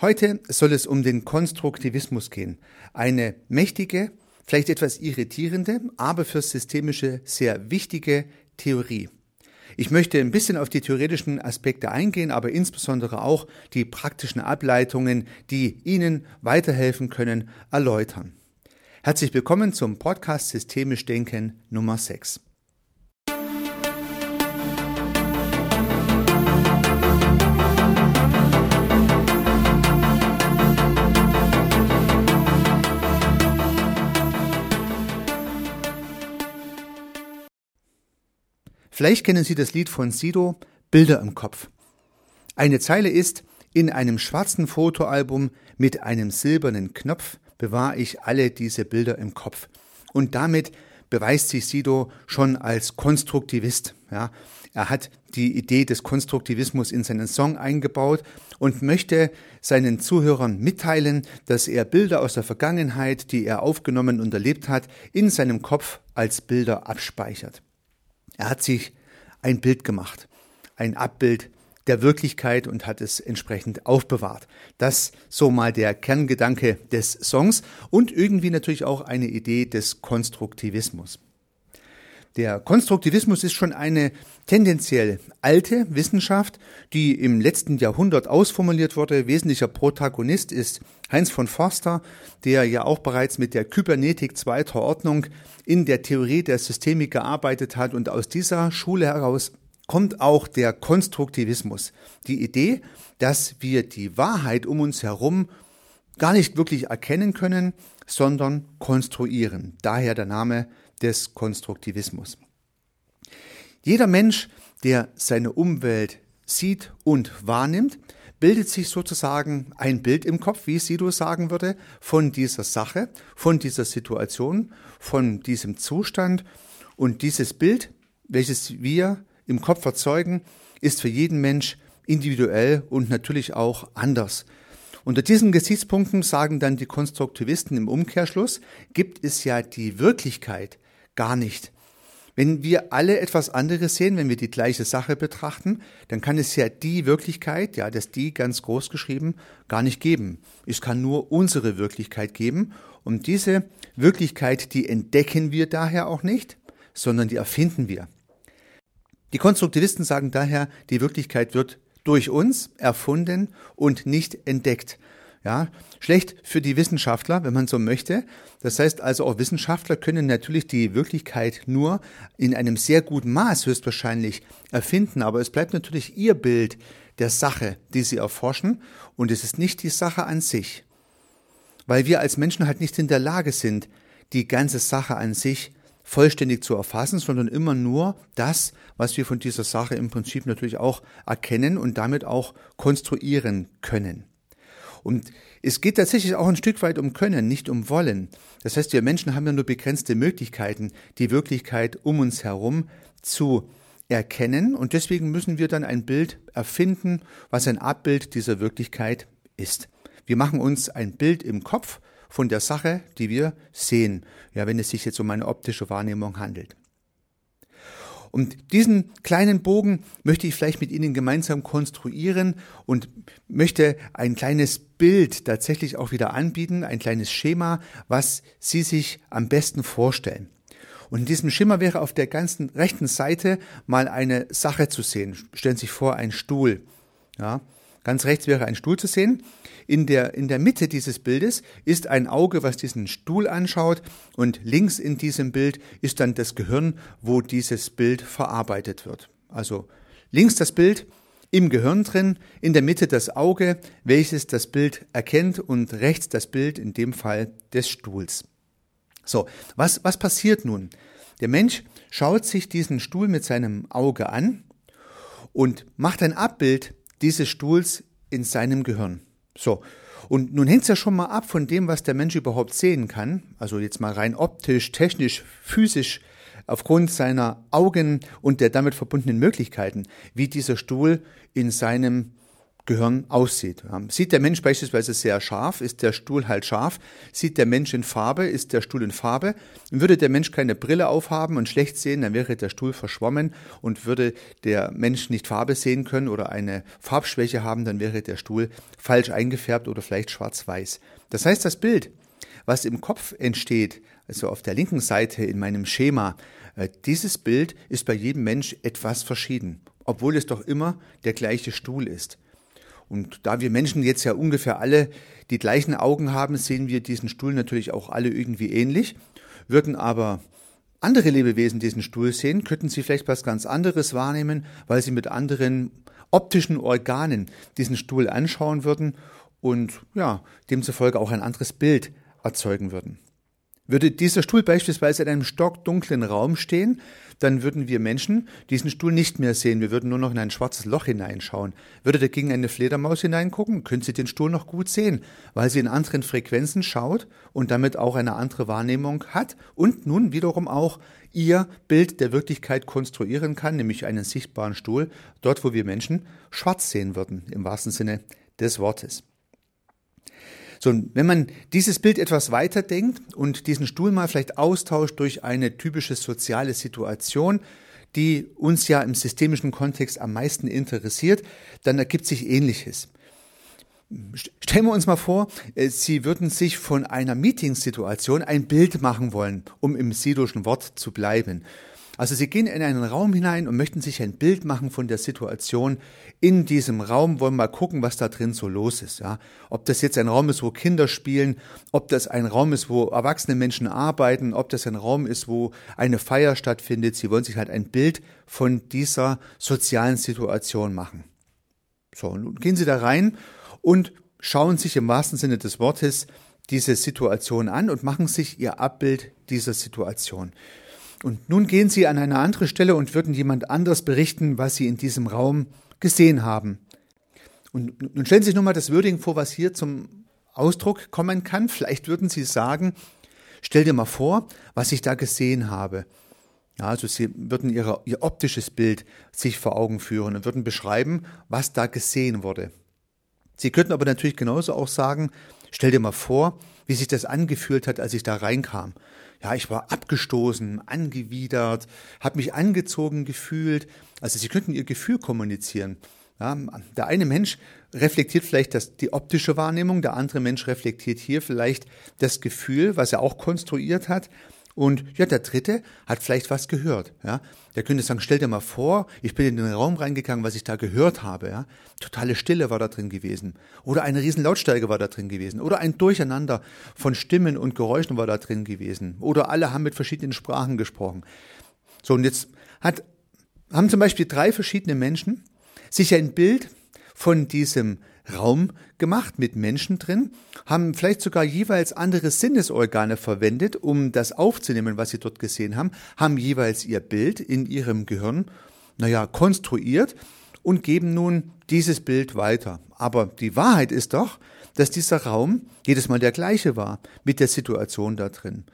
Heute soll es um den Konstruktivismus gehen. Eine mächtige, vielleicht etwas irritierende, aber fürs Systemische sehr wichtige Theorie. Ich möchte ein bisschen auf die theoretischen Aspekte eingehen, aber insbesondere auch die praktischen Ableitungen, die Ihnen weiterhelfen können, erläutern. Herzlich willkommen zum Podcast Systemisch Denken Nummer 6. Vielleicht kennen Sie das Lied von Sido, Bilder im Kopf. Eine Zeile ist, in einem schwarzen Fotoalbum mit einem silbernen Knopf bewahre ich alle diese Bilder im Kopf. Und damit beweist sich Sido schon als Konstruktivist. Ja, er hat die Idee des Konstruktivismus in seinen Song eingebaut und möchte seinen Zuhörern mitteilen, dass er Bilder aus der Vergangenheit, die er aufgenommen und erlebt hat, in seinem Kopf als Bilder abspeichert. Er hat sich ein Bild gemacht, ein Abbild der Wirklichkeit und hat es entsprechend aufbewahrt. Das so mal der Kerngedanke des Songs und irgendwie natürlich auch eine Idee des Konstruktivismus. Der Konstruktivismus ist schon eine tendenziell alte Wissenschaft, die im letzten Jahrhundert ausformuliert wurde. Wesentlicher Protagonist ist Heinz von Forster, der ja auch bereits mit der Kybernetik zweiter Ordnung in der Theorie der Systemik gearbeitet hat. Und aus dieser Schule heraus kommt auch der Konstruktivismus. Die Idee, dass wir die Wahrheit um uns herum gar nicht wirklich erkennen können, sondern konstruieren. Daher der Name des Konstruktivismus. Jeder Mensch, der seine Umwelt sieht und wahrnimmt, bildet sich sozusagen ein Bild im Kopf, wie Sido sagen würde, von dieser Sache, von dieser Situation, von diesem Zustand. Und dieses Bild, welches wir im Kopf erzeugen, ist für jeden Mensch individuell und natürlich auch anders. Unter diesen Gesichtspunkten sagen dann die Konstruktivisten im Umkehrschluss, gibt es ja die Wirklichkeit gar nicht. Wenn wir alle etwas anderes sehen, wenn wir die gleiche Sache betrachten, dann kann es ja die Wirklichkeit, ja, das die ganz groß geschrieben, gar nicht geben. Es kann nur unsere Wirklichkeit geben. Und diese Wirklichkeit, die entdecken wir daher auch nicht, sondern die erfinden wir. Die Konstruktivisten sagen daher, die Wirklichkeit wird durch uns erfunden und nicht entdeckt. Ja, schlecht für die Wissenschaftler, wenn man so möchte. Das heißt also, auch Wissenschaftler können natürlich die Wirklichkeit nur in einem sehr guten Maß höchstwahrscheinlich erfinden, aber es bleibt natürlich ihr Bild der Sache, die sie erforschen, und es ist nicht die Sache an sich. Weil wir als Menschen halt nicht in der Lage sind, die ganze Sache an sich vollständig zu erfassen, sondern immer nur das, was wir von dieser Sache im Prinzip natürlich auch erkennen und damit auch konstruieren können. Und es geht tatsächlich auch ein Stück weit um Können, nicht um Wollen. Das heißt, wir Menschen haben ja nur begrenzte Möglichkeiten, die Wirklichkeit um uns herum zu erkennen. Und deswegen müssen wir dann ein Bild erfinden, was ein Abbild dieser Wirklichkeit ist. Wir machen uns ein Bild im Kopf von der Sache, die wir sehen, ja, wenn es sich jetzt um eine optische Wahrnehmung handelt. Und diesen kleinen Bogen möchte ich vielleicht mit Ihnen gemeinsam konstruieren und möchte ein kleines Bild tatsächlich auch wieder anbieten, ein kleines Schema, was Sie sich am besten vorstellen. Und in diesem Schimmer wäre auf der ganzen rechten Seite mal eine Sache zu sehen. Stellen Sie sich vor, ein Stuhl. Ja, Ganz rechts wäre ein Stuhl zu sehen. In der, in der Mitte dieses Bildes ist ein Auge, was diesen Stuhl anschaut und links in diesem Bild ist dann das Gehirn, wo dieses Bild verarbeitet wird. Also links das Bild im Gehirn drin, in der Mitte das Auge, welches das Bild erkennt und rechts das Bild, in dem Fall des Stuhls. So, was, was passiert nun? Der Mensch schaut sich diesen Stuhl mit seinem Auge an und macht ein Abbild dieses Stuhls in seinem Gehirn. So. Und nun hängt es ja schon mal ab von dem, was der Mensch überhaupt sehen kann. Also jetzt mal rein optisch, technisch, physisch, aufgrund seiner Augen und der damit verbundenen Möglichkeiten, wie dieser Stuhl in seinem Gehirn aussieht. Sieht der Mensch beispielsweise sehr scharf, ist der Stuhl halt scharf. Sieht der Mensch in Farbe, ist der Stuhl in Farbe. Würde der Mensch keine Brille aufhaben und schlecht sehen, dann wäre der Stuhl verschwommen. Und würde der Mensch nicht Farbe sehen können oder eine Farbschwäche haben, dann wäre der Stuhl falsch eingefärbt oder vielleicht schwarz-weiß. Das heißt, das Bild, was im Kopf entsteht, also auf der linken Seite in meinem Schema, äh, dieses Bild ist bei jedem Mensch etwas verschieden, obwohl es doch immer der gleiche Stuhl ist. Und da wir Menschen jetzt ja ungefähr alle die gleichen Augen haben, sehen wir diesen Stuhl natürlich auch alle irgendwie ähnlich. Würden aber andere Lebewesen diesen Stuhl sehen, könnten sie vielleicht was ganz anderes wahrnehmen, weil sie mit anderen optischen Organen diesen Stuhl anschauen würden und ja, demzufolge auch ein anderes Bild erzeugen würden. Würde dieser Stuhl beispielsweise in einem stockdunklen Raum stehen, dann würden wir Menschen diesen Stuhl nicht mehr sehen. Wir würden nur noch in ein schwarzes Loch hineinschauen. Würde dagegen eine Fledermaus hineingucken, könnte sie den Stuhl noch gut sehen, weil sie in anderen Frequenzen schaut und damit auch eine andere Wahrnehmung hat und nun wiederum auch ihr Bild der Wirklichkeit konstruieren kann, nämlich einen sichtbaren Stuhl, dort wo wir Menschen schwarz sehen würden, im wahrsten Sinne des Wortes. So, wenn man dieses Bild etwas weiter denkt und diesen Stuhl mal vielleicht austauscht durch eine typische soziale Situation, die uns ja im systemischen Kontext am meisten interessiert, dann ergibt sich Ähnliches. Stellen wir uns mal vor, äh, Sie würden sich von einer Meetingsituation ein Bild machen wollen, um im sidoschen Wort zu bleiben. Also Sie gehen in einen Raum hinein und möchten sich ein Bild machen von der Situation in diesem Raum, wollen mal gucken, was da drin so los ist. Ja? Ob das jetzt ein Raum ist, wo Kinder spielen, ob das ein Raum ist, wo erwachsene Menschen arbeiten, ob das ein Raum ist, wo eine Feier stattfindet. Sie wollen sich halt ein Bild von dieser sozialen Situation machen. So, nun gehen Sie da rein und schauen sich im wahrsten Sinne des Wortes diese Situation an und machen sich Ihr Abbild dieser Situation. Und nun gehen Sie an eine andere Stelle und würden jemand anders berichten, was Sie in diesem Raum gesehen haben. Und nun stellen Sie sich nur mal das Würdigen vor, was hier zum Ausdruck kommen kann. Vielleicht würden Sie sagen, stell dir mal vor, was ich da gesehen habe. Ja, also Sie würden ihre, Ihr optisches Bild sich vor Augen führen und würden beschreiben, was da gesehen wurde. Sie könnten aber natürlich genauso auch sagen, stell dir mal vor, wie sich das angefühlt hat, als ich da reinkam. Ja, ich war abgestoßen, angewidert, habe mich angezogen gefühlt. Also sie könnten ihr Gefühl kommunizieren. Ja, der eine Mensch reflektiert vielleicht das, die optische Wahrnehmung, der andere Mensch reflektiert hier vielleicht das Gefühl, was er auch konstruiert hat. Und ja, der dritte hat vielleicht was gehört. Ja, der könnte sagen, stell dir mal vor, ich bin in den Raum reingegangen, was ich da gehört habe. Ja, totale Stille war da drin gewesen. Oder eine riesen Lautstärke war da drin gewesen. Oder ein Durcheinander von Stimmen und Geräuschen war da drin gewesen. Oder alle haben mit verschiedenen Sprachen gesprochen. So, und jetzt hat, haben zum Beispiel drei verschiedene Menschen sich ein Bild von diesem Raum gemacht mit Menschen drin, haben vielleicht sogar jeweils andere Sinnesorgane verwendet, um das aufzunehmen, was sie dort gesehen haben, haben jeweils ihr Bild in ihrem Gehirn, naja, konstruiert und geben nun dieses Bild weiter. Aber die Wahrheit ist doch, dass dieser Raum jedes Mal der gleiche war mit der Situation da drin.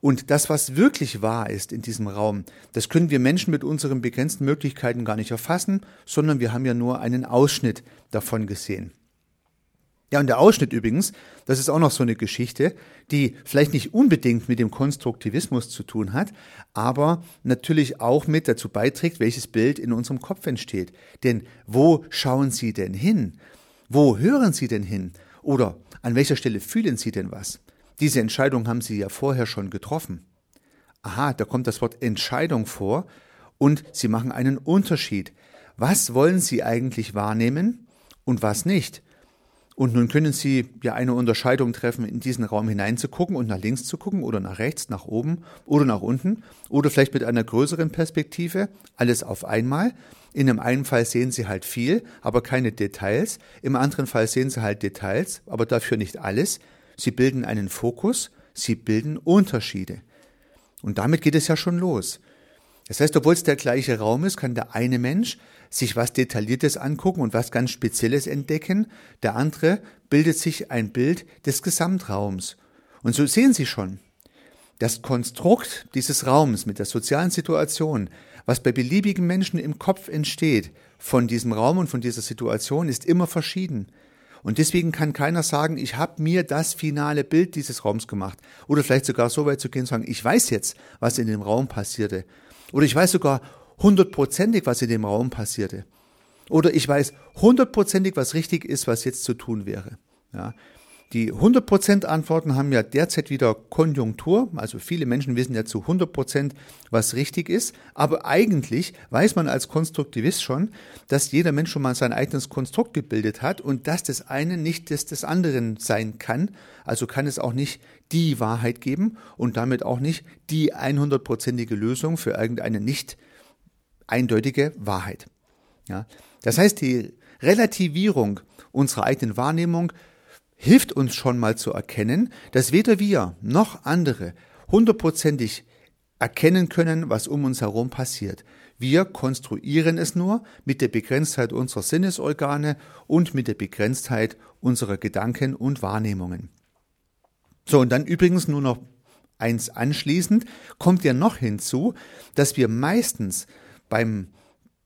Und das, was wirklich wahr ist in diesem Raum, das können wir Menschen mit unseren begrenzten Möglichkeiten gar nicht erfassen, sondern wir haben ja nur einen Ausschnitt davon gesehen. Ja, und der Ausschnitt übrigens, das ist auch noch so eine Geschichte, die vielleicht nicht unbedingt mit dem Konstruktivismus zu tun hat, aber natürlich auch mit dazu beiträgt, welches Bild in unserem Kopf entsteht. Denn wo schauen Sie denn hin? Wo hören Sie denn hin? Oder an welcher Stelle fühlen Sie denn was? Diese Entscheidung haben Sie ja vorher schon getroffen. Aha, da kommt das Wort Entscheidung vor und Sie machen einen Unterschied. Was wollen Sie eigentlich wahrnehmen und was nicht? Und nun können Sie ja eine Unterscheidung treffen, in diesen Raum hineinzugucken und nach links zu gucken oder nach rechts, nach oben oder nach unten oder vielleicht mit einer größeren Perspektive, alles auf einmal. In dem einen Fall sehen Sie halt viel, aber keine Details. Im anderen Fall sehen Sie halt Details, aber dafür nicht alles. Sie bilden einen Fokus, Sie bilden Unterschiede. Und damit geht es ja schon los. Das heißt, obwohl es der gleiche Raum ist, kann der eine Mensch sich was Detailliertes angucken und was ganz Spezielles entdecken, der andere bildet sich ein Bild des Gesamtraums. Und so sehen Sie schon, das Konstrukt dieses Raums mit der sozialen Situation, was bei beliebigen Menschen im Kopf entsteht, von diesem Raum und von dieser Situation ist immer verschieden. Und deswegen kann keiner sagen, ich habe mir das finale Bild dieses Raums gemacht. Oder vielleicht sogar so weit zu gehen und sagen, ich weiß jetzt, was in dem Raum passierte. Oder ich weiß sogar hundertprozentig, was in dem Raum passierte. Oder ich weiß hundertprozentig, was richtig ist, was jetzt zu tun wäre. Ja. Die 100% Antworten haben ja derzeit wieder Konjunktur. Also viele Menschen wissen ja zu 100%, was richtig ist. Aber eigentlich weiß man als Konstruktivist schon, dass jeder Mensch schon mal sein eigenes Konstrukt gebildet hat und dass das eine nicht das des anderen sein kann. Also kann es auch nicht die Wahrheit geben und damit auch nicht die 100%ige Lösung für irgendeine nicht eindeutige Wahrheit. Ja. Das heißt, die Relativierung unserer eigenen Wahrnehmung hilft uns schon mal zu erkennen, dass weder wir noch andere hundertprozentig erkennen können, was um uns herum passiert. Wir konstruieren es nur mit der Begrenztheit unserer Sinnesorgane und mit der Begrenztheit unserer Gedanken und Wahrnehmungen. So, und dann übrigens nur noch eins anschließend, kommt ja noch hinzu, dass wir meistens beim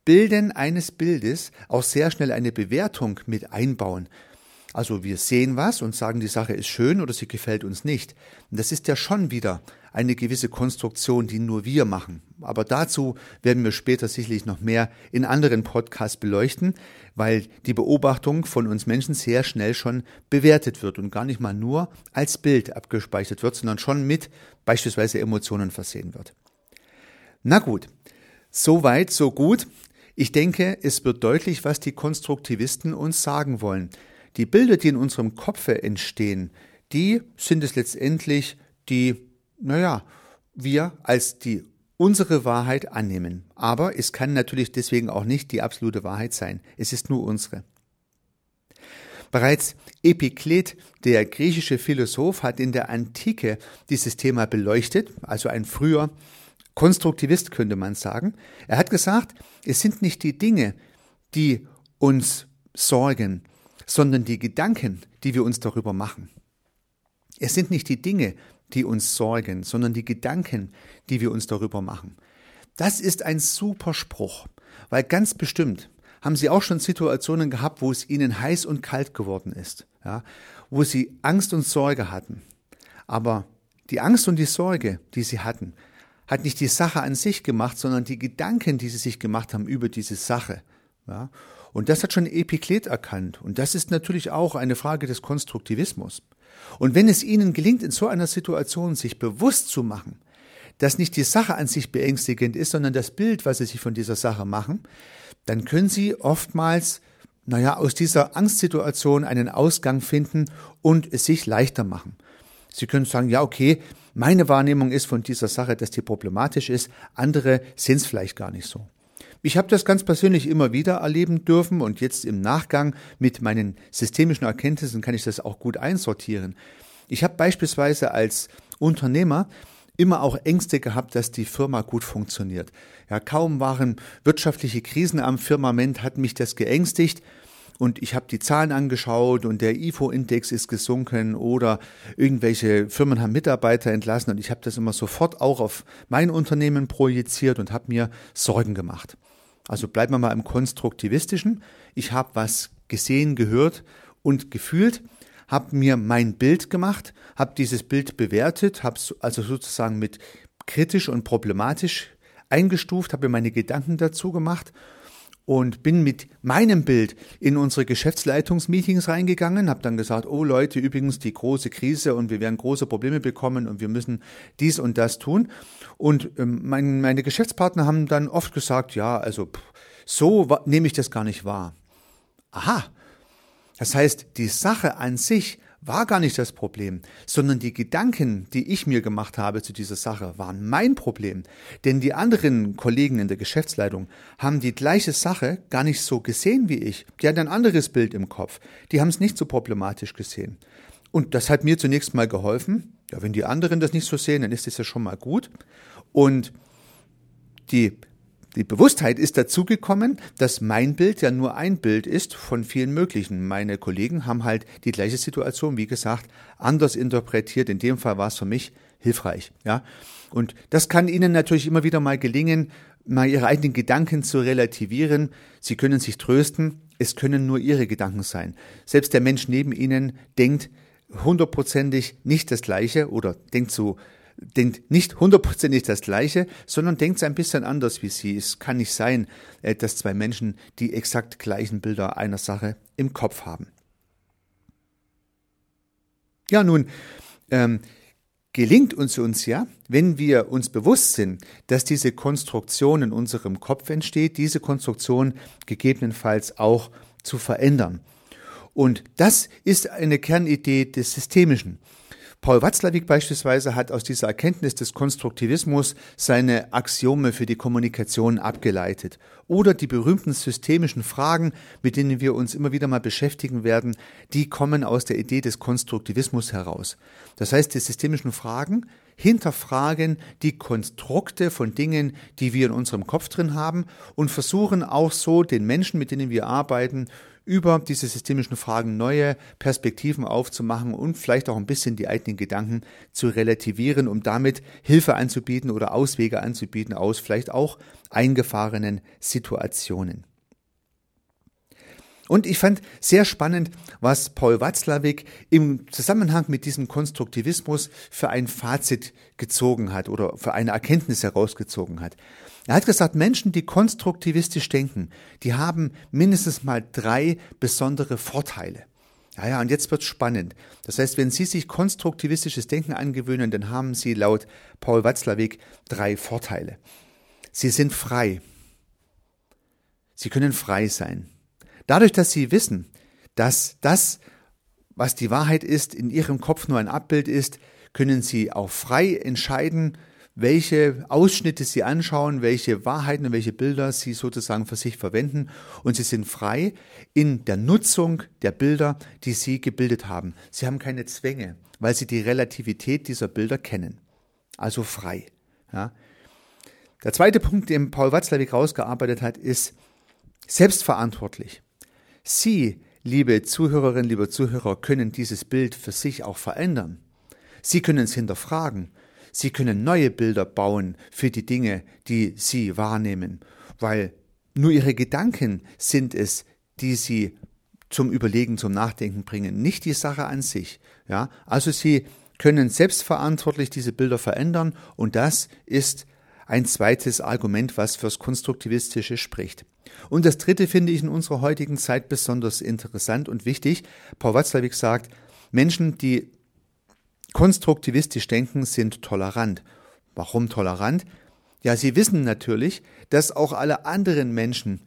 Bilden eines Bildes auch sehr schnell eine Bewertung mit einbauen. Also wir sehen was und sagen, die Sache ist schön oder sie gefällt uns nicht. Und das ist ja schon wieder eine gewisse Konstruktion, die nur wir machen. Aber dazu werden wir später sicherlich noch mehr in anderen Podcasts beleuchten, weil die Beobachtung von uns Menschen sehr schnell schon bewertet wird und gar nicht mal nur als Bild abgespeichert wird, sondern schon mit beispielsweise Emotionen versehen wird. Na gut, so weit, so gut. Ich denke, es wird deutlich, was die Konstruktivisten uns sagen wollen. Die Bilder, die in unserem Kopfe entstehen, die sind es letztendlich, die, naja, wir als die unsere Wahrheit annehmen. Aber es kann natürlich deswegen auch nicht die absolute Wahrheit sein. Es ist nur unsere. Bereits Epiklet, der griechische Philosoph, hat in der Antike dieses Thema beleuchtet, also ein früher Konstruktivist könnte man sagen. Er hat gesagt, es sind nicht die Dinge, die uns sorgen, sondern die Gedanken, die wir uns darüber machen. Es sind nicht die Dinge, die uns sorgen, sondern die Gedanken, die wir uns darüber machen. Das ist ein super Spruch, weil ganz bestimmt haben Sie auch schon Situationen gehabt, wo es Ihnen heiß und kalt geworden ist, ja, wo Sie Angst und Sorge hatten. Aber die Angst und die Sorge, die Sie hatten, hat nicht die Sache an sich gemacht, sondern die Gedanken, die Sie sich gemacht haben über diese Sache. Ja. Und das hat schon Epiklet erkannt. Und das ist natürlich auch eine Frage des Konstruktivismus. Und wenn es Ihnen gelingt, in so einer Situation sich bewusst zu machen, dass nicht die Sache an sich beängstigend ist, sondern das Bild, was Sie sich von dieser Sache machen, dann können Sie oftmals, naja, aus dieser Angstsituation einen Ausgang finden und es sich leichter machen. Sie können sagen, ja, okay, meine Wahrnehmung ist von dieser Sache, dass die problematisch ist, andere sehen es vielleicht gar nicht so. Ich habe das ganz persönlich immer wieder erleben dürfen und jetzt im Nachgang mit meinen systemischen Erkenntnissen kann ich das auch gut einsortieren. Ich habe beispielsweise als Unternehmer immer auch Ängste gehabt, dass die Firma gut funktioniert. Ja, kaum waren wirtschaftliche Krisen am Firmament, hat mich das geängstigt und ich habe die Zahlen angeschaut und der IFO-Index ist gesunken oder irgendwelche Firmen haben Mitarbeiter entlassen und ich habe das immer sofort auch auf mein Unternehmen projiziert und habe mir Sorgen gemacht. Also bleiben wir mal im Konstruktivistischen. Ich habe was gesehen, gehört und gefühlt, habe mir mein Bild gemacht, habe dieses Bild bewertet, habe also sozusagen mit kritisch und problematisch eingestuft, habe mir meine Gedanken dazu gemacht und bin mit meinem Bild in unsere Geschäftsleitungsmeetings reingegangen, habe dann gesagt, oh Leute, übrigens die große Krise und wir werden große Probleme bekommen und wir müssen dies und das tun. Und ähm, mein, meine Geschäftspartner haben dann oft gesagt, ja, also pff, so nehme ich das gar nicht wahr. Aha, das heißt, die Sache an sich war gar nicht das Problem, sondern die Gedanken, die ich mir gemacht habe zu dieser Sache, waren mein Problem. Denn die anderen Kollegen in der Geschäftsleitung haben die gleiche Sache gar nicht so gesehen wie ich. Die hatten ein anderes Bild im Kopf. Die haben es nicht so problematisch gesehen. Und das hat mir zunächst mal geholfen. Ja, wenn die anderen das nicht so sehen, dann ist das ja schon mal gut. Und die die Bewusstheit ist dazugekommen, dass mein Bild ja nur ein Bild ist von vielen möglichen. Meine Kollegen haben halt die gleiche Situation, wie gesagt, anders interpretiert. In dem Fall war es für mich hilfreich, ja. Und das kann Ihnen natürlich immer wieder mal gelingen, mal ihre eigenen Gedanken zu relativieren. Sie können sich trösten, es können nur ihre Gedanken sein. Selbst der Mensch neben ihnen denkt hundertprozentig nicht das Gleiche oder denkt so denkt nicht hundertprozentig das Gleiche, sondern denkt ein bisschen anders wie sie. Es kann nicht sein, äh, dass zwei Menschen die exakt gleichen Bilder einer Sache im Kopf haben. Ja, nun, ähm, gelingt uns uns ja, wenn wir uns bewusst sind, dass diese Konstruktion in unserem Kopf entsteht, diese Konstruktion gegebenenfalls auch zu verändern. Und das ist eine Kernidee des Systemischen. Paul Watzlawick beispielsweise hat aus dieser Erkenntnis des Konstruktivismus seine Axiome für die Kommunikation abgeleitet. Oder die berühmten systemischen Fragen, mit denen wir uns immer wieder mal beschäftigen werden, die kommen aus der Idee des Konstruktivismus heraus. Das heißt, die systemischen Fragen hinterfragen die Konstrukte von Dingen, die wir in unserem Kopf drin haben und versuchen auch so den Menschen, mit denen wir arbeiten, über diese systemischen Fragen neue Perspektiven aufzumachen und vielleicht auch ein bisschen die eigenen Gedanken zu relativieren, um damit Hilfe anzubieten oder Auswege anzubieten aus vielleicht auch eingefahrenen Situationen. Und ich fand sehr spannend, was Paul Watzlawick im Zusammenhang mit diesem Konstruktivismus für ein Fazit gezogen hat oder für eine Erkenntnis herausgezogen hat. Er hat gesagt, Menschen, die konstruktivistisch denken, die haben mindestens mal drei besondere Vorteile. Ja, ja, und jetzt wird's spannend. Das heißt, wenn Sie sich konstruktivistisches Denken angewöhnen, dann haben Sie laut Paul Watzlawick drei Vorteile. Sie sind frei. Sie können frei sein. Dadurch, dass sie wissen, dass das, was die Wahrheit ist, in ihrem Kopf nur ein Abbild ist, können sie auch frei entscheiden, welche Ausschnitte sie anschauen, welche Wahrheiten und welche Bilder sie sozusagen für sich verwenden. Und sie sind frei in der Nutzung der Bilder, die sie gebildet haben. Sie haben keine Zwänge, weil sie die Relativität dieser Bilder kennen. Also frei. Ja. Der zweite Punkt, den Paul Watzlawick rausgearbeitet hat, ist selbstverantwortlich. Sie, liebe Zuhörerinnen, liebe Zuhörer, können dieses Bild für sich auch verändern. Sie können es hinterfragen. Sie können neue Bilder bauen für die Dinge, die Sie wahrnehmen, weil nur Ihre Gedanken sind es, die Sie zum Überlegen, zum Nachdenken bringen, nicht die Sache an sich. Ja, also Sie können selbstverantwortlich diese Bilder verändern und das ist ein zweites Argument, was fürs Konstruktivistische spricht. Und das dritte finde ich in unserer heutigen Zeit besonders interessant und wichtig. Paul Watzlawick sagt, Menschen, die konstruktivistisch denken, sind tolerant. Warum tolerant? Ja, sie wissen natürlich, dass auch alle anderen Menschen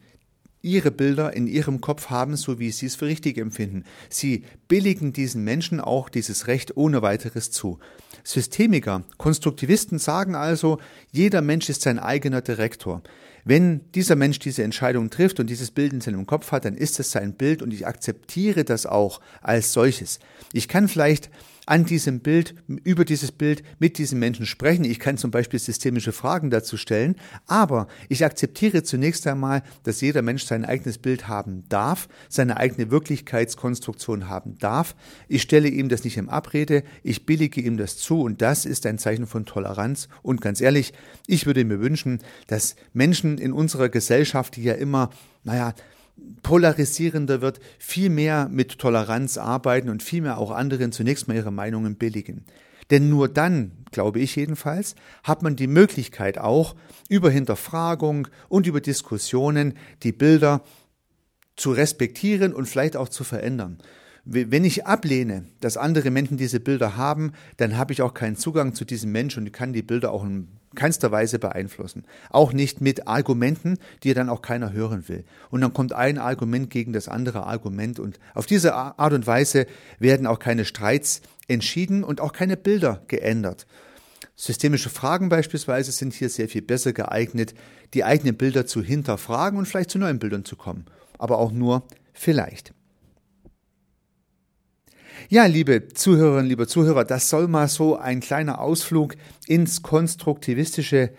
ihre Bilder in ihrem Kopf haben, so wie sie es für richtig empfinden. Sie billigen diesen Menschen auch dieses Recht ohne weiteres zu. Systemiker, Konstruktivisten sagen also, jeder Mensch ist sein eigener Direktor. Wenn dieser Mensch diese Entscheidung trifft und dieses Bild in seinem Kopf hat, dann ist es sein Bild und ich akzeptiere das auch als solches. Ich kann vielleicht an diesem Bild, über dieses Bild mit diesem Menschen sprechen. Ich kann zum Beispiel systemische Fragen dazu stellen, aber ich akzeptiere zunächst einmal, dass jeder Mensch sein eigenes Bild haben darf, seine eigene Wirklichkeitskonstruktion haben darf. Ich stelle ihm das nicht im Abrede, ich billige ihm das zu und das ist ein Zeichen von Toleranz. Und ganz ehrlich, ich würde mir wünschen, dass Menschen in unserer Gesellschaft, die ja immer, naja, polarisierender wird, viel mehr mit Toleranz arbeiten und viel mehr auch anderen zunächst mal ihre Meinungen billigen. Denn nur dann, glaube ich jedenfalls, hat man die Möglichkeit auch über Hinterfragung und über Diskussionen die Bilder zu respektieren und vielleicht auch zu verändern. Wenn ich ablehne, dass andere Menschen diese Bilder haben, dann habe ich auch keinen Zugang zu diesem Menschen und kann die Bilder auch in keinster Weise beeinflussen. Auch nicht mit Argumenten, die dann auch keiner hören will. Und dann kommt ein Argument gegen das andere Argument und auf diese Art und Weise werden auch keine Streits entschieden und auch keine Bilder geändert. Systemische Fragen beispielsweise sind hier sehr viel besser geeignet, die eigenen Bilder zu hinterfragen und vielleicht zu neuen Bildern zu kommen. Aber auch nur vielleicht. Ja, liebe Zuhörerinnen, liebe Zuhörer, das soll mal so ein kleiner Ausflug ins Konstruktivistische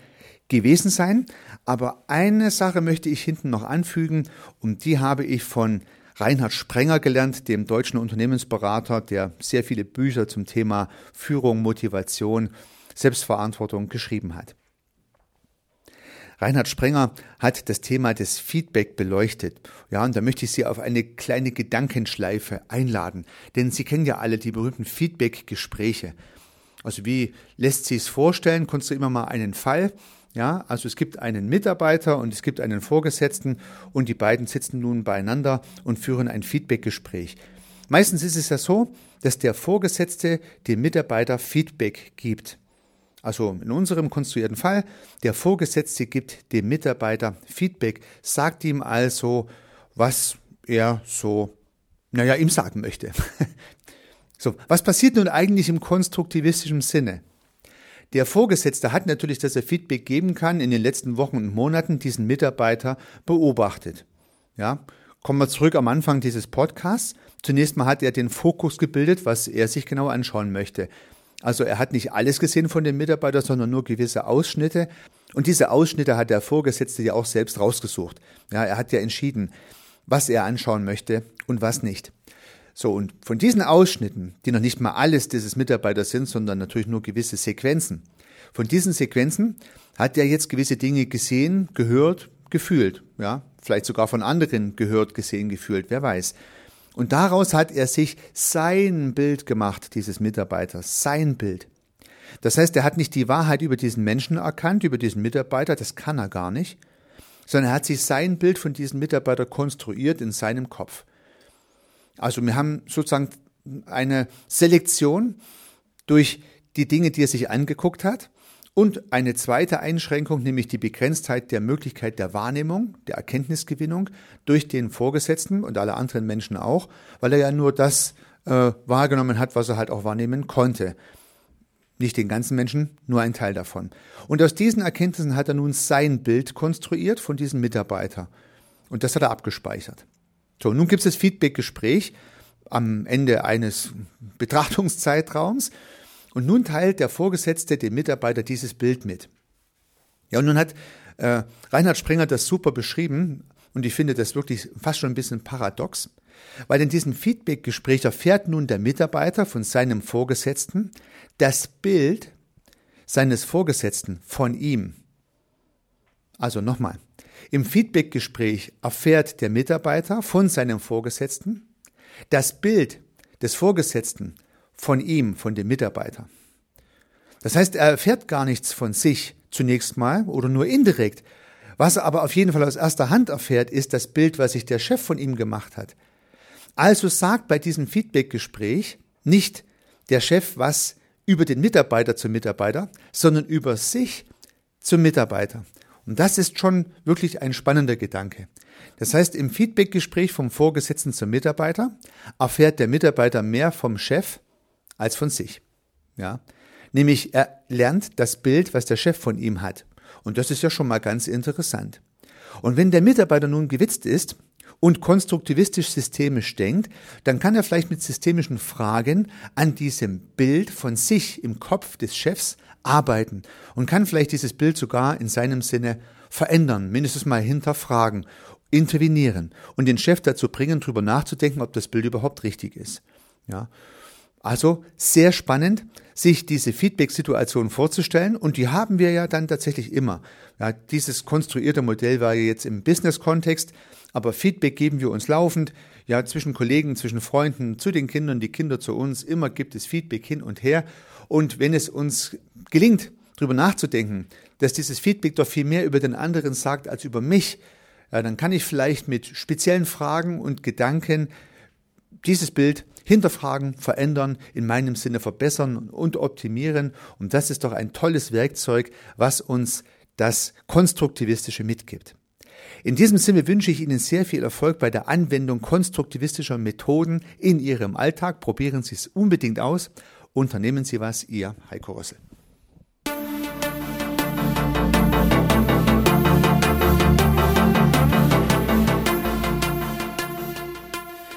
gewesen sein. Aber eine Sache möchte ich hinten noch anfügen und die habe ich von Reinhard Sprenger gelernt, dem deutschen Unternehmensberater, der sehr viele Bücher zum Thema Führung, Motivation, Selbstverantwortung geschrieben hat. Reinhard Sprenger hat das Thema des Feedback beleuchtet. Ja, und da möchte ich Sie auf eine kleine Gedankenschleife einladen. Denn Sie kennen ja alle die berühmten Feedback-Gespräche. Also wie lässt sich es vorstellen? Konstruieren wir mal einen Fall. Ja, also es gibt einen Mitarbeiter und es gibt einen Vorgesetzten und die beiden sitzen nun beieinander und führen ein Feedback-Gespräch. Meistens ist es ja so, dass der Vorgesetzte dem Mitarbeiter Feedback gibt. Also in unserem konstruierten Fall, der Vorgesetzte gibt dem Mitarbeiter Feedback, sagt ihm also, was er so, naja, ihm sagen möchte. so, was passiert nun eigentlich im konstruktivistischen Sinne? Der Vorgesetzte hat natürlich, dass er Feedback geben kann, in den letzten Wochen und Monaten diesen Mitarbeiter beobachtet. Ja, kommen wir zurück am Anfang dieses Podcasts. Zunächst mal hat er den Fokus gebildet, was er sich genau anschauen möchte. Also er hat nicht alles gesehen von den Mitarbeitern, sondern nur gewisse Ausschnitte. Und diese Ausschnitte hat der Vorgesetzte ja auch selbst rausgesucht. Ja, er hat ja entschieden, was er anschauen möchte und was nicht. So, und von diesen Ausschnitten, die noch nicht mal alles dieses Mitarbeiters sind, sondern natürlich nur gewisse Sequenzen, von diesen Sequenzen hat er jetzt gewisse Dinge gesehen, gehört, gefühlt, ja, vielleicht sogar von anderen gehört, gesehen, gefühlt, wer weiß. Und daraus hat er sich sein Bild gemacht, dieses Mitarbeiters, sein Bild. Das heißt, er hat nicht die Wahrheit über diesen Menschen erkannt, über diesen Mitarbeiter, das kann er gar nicht, sondern er hat sich sein Bild von diesem Mitarbeiter konstruiert in seinem Kopf. Also wir haben sozusagen eine Selektion durch die Dinge, die er sich angeguckt hat und eine zweite Einschränkung, nämlich die Begrenztheit der Möglichkeit der Wahrnehmung, der Erkenntnisgewinnung durch den Vorgesetzten und alle anderen Menschen auch, weil er ja nur das äh, wahrgenommen hat, was er halt auch wahrnehmen konnte. Nicht den ganzen Menschen, nur ein Teil davon. Und aus diesen Erkenntnissen hat er nun sein Bild konstruiert von diesem Mitarbeiter. Und das hat er abgespeichert. So, nun gibt es das Feedback-Gespräch am Ende eines Betrachtungszeitraums. Und nun teilt der Vorgesetzte dem Mitarbeiter dieses Bild mit. Ja, und nun hat äh, Reinhard Sprenger das super beschrieben und ich finde das wirklich fast schon ein bisschen paradox, weil in diesem Feedback-Gespräch erfährt nun der Mitarbeiter von seinem Vorgesetzten das Bild seines Vorgesetzten von ihm. Also nochmal, im Feedback-Gespräch erfährt der Mitarbeiter von seinem Vorgesetzten das Bild des Vorgesetzten von ihm, von dem Mitarbeiter. Das heißt, er erfährt gar nichts von sich zunächst mal oder nur indirekt. Was er aber auf jeden Fall aus erster Hand erfährt, ist das Bild, was sich der Chef von ihm gemacht hat. Also sagt bei diesem Feedback-Gespräch nicht der Chef was über den Mitarbeiter zum Mitarbeiter, sondern über sich zum Mitarbeiter. Und das ist schon wirklich ein spannender Gedanke. Das heißt, im Feedback-Gespräch vom Vorgesetzten zum Mitarbeiter erfährt der Mitarbeiter mehr vom Chef als von sich. Ja. Nämlich er lernt das Bild, was der Chef von ihm hat. Und das ist ja schon mal ganz interessant. Und wenn der Mitarbeiter nun gewitzt ist und konstruktivistisch systemisch denkt, dann kann er vielleicht mit systemischen Fragen an diesem Bild von sich im Kopf des Chefs arbeiten und kann vielleicht dieses Bild sogar in seinem Sinne verändern, mindestens mal hinterfragen, intervenieren und den Chef dazu bringen, darüber nachzudenken, ob das Bild überhaupt richtig ist. Ja. Also sehr spannend, sich diese Feedback-Situation vorzustellen. Und die haben wir ja dann tatsächlich immer. Ja, dieses konstruierte Modell war ja jetzt im Business-Kontext, aber Feedback geben wir uns laufend, ja, zwischen Kollegen, zwischen Freunden, zu den Kindern, die Kinder zu uns, immer gibt es Feedback hin und her. Und wenn es uns gelingt, darüber nachzudenken, dass dieses Feedback doch viel mehr über den anderen sagt als über mich, ja, dann kann ich vielleicht mit speziellen Fragen und Gedanken dieses Bild hinterfragen, verändern, in meinem Sinne verbessern und optimieren. Und das ist doch ein tolles Werkzeug, was uns das Konstruktivistische mitgibt. In diesem Sinne wünsche ich Ihnen sehr viel Erfolg bei der Anwendung konstruktivistischer Methoden in Ihrem Alltag. Probieren Sie es unbedingt aus. Unternehmen Sie was, Ihr Heiko Rossel.